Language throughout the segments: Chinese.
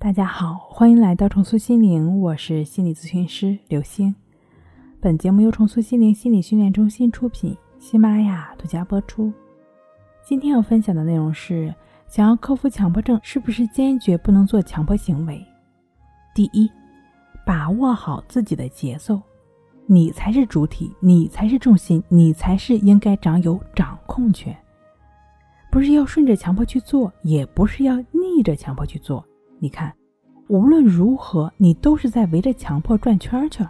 大家好，欢迎来到重塑心灵，我是心理咨询师刘星。本节目由重塑心灵心理训练中心出品，喜马拉雅独家播出。今天要分享的内容是：想要克服强迫症，是不是坚决不能做强迫行为？第一，把握好自己的节奏，你才是主体，你才是重心，你才是应该掌有掌控权。不是要顺着强迫去做，也不是要逆着强迫去做。你看，无论如何，你都是在围着强迫转圈圈，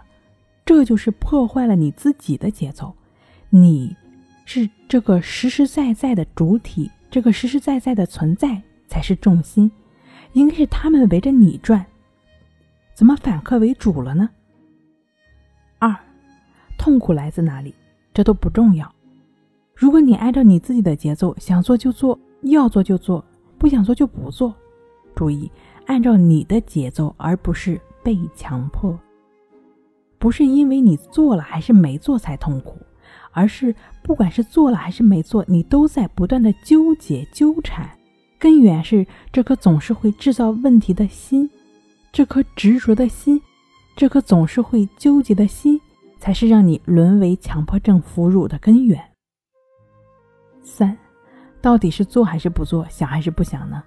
这就是破坏了你自己的节奏。你是这个实实在在的主体，这个实实在在的存在才是重心，应该是他们围着你转，怎么反客为主了呢？二，痛苦来自哪里？这都不重要。如果你按照你自己的节奏，想做就做，要做就做，不想做就不做。注意。按照你的节奏，而不是被强迫。不是因为你做了还是没做才痛苦，而是不管是做了还是没做，你都在不断的纠结纠缠。根源是这颗总是会制造问题的心，这颗执着的心，这颗总是会纠结的心，才是让你沦为强迫症俘虏的根源。三，到底是做还是不做，想还是不想呢？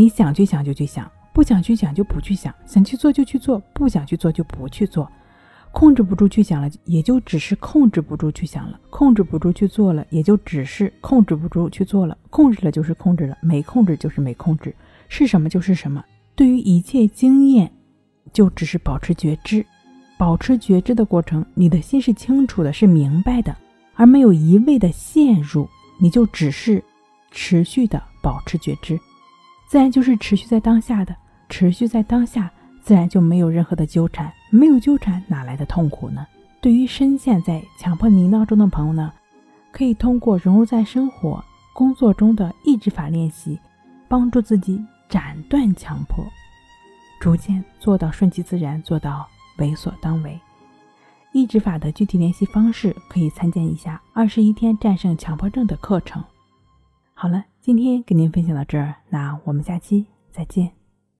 你想去想就去想，不想去想就不去想；想去做就去做，不想去做就不去做。控制不住去想了，也就只是控制不住去想了；控制不住去做了，也就只是控制不住去做了。控制了就是控制了，没控制就是没控制，是什么就是什么。对于一切经验，就只是保持觉知。保持觉知的过程，你的心是清楚的，是明白的，而没有一味的陷入，你就只是持续的保持觉知。自然就是持续在当下的，持续在当下，自然就没有任何的纠缠，没有纠缠哪来的痛苦呢？对于深陷在强迫泥淖中的朋友呢，可以通过融入在生活、工作中的抑制法练习，帮助自己斩断强迫，逐渐做到顺其自然，做到为所当为。抑制法的具体练习方式可以参见一下《二十一天战胜强迫症》的课程。好了。今天跟您分享到这儿，那我们下期再见。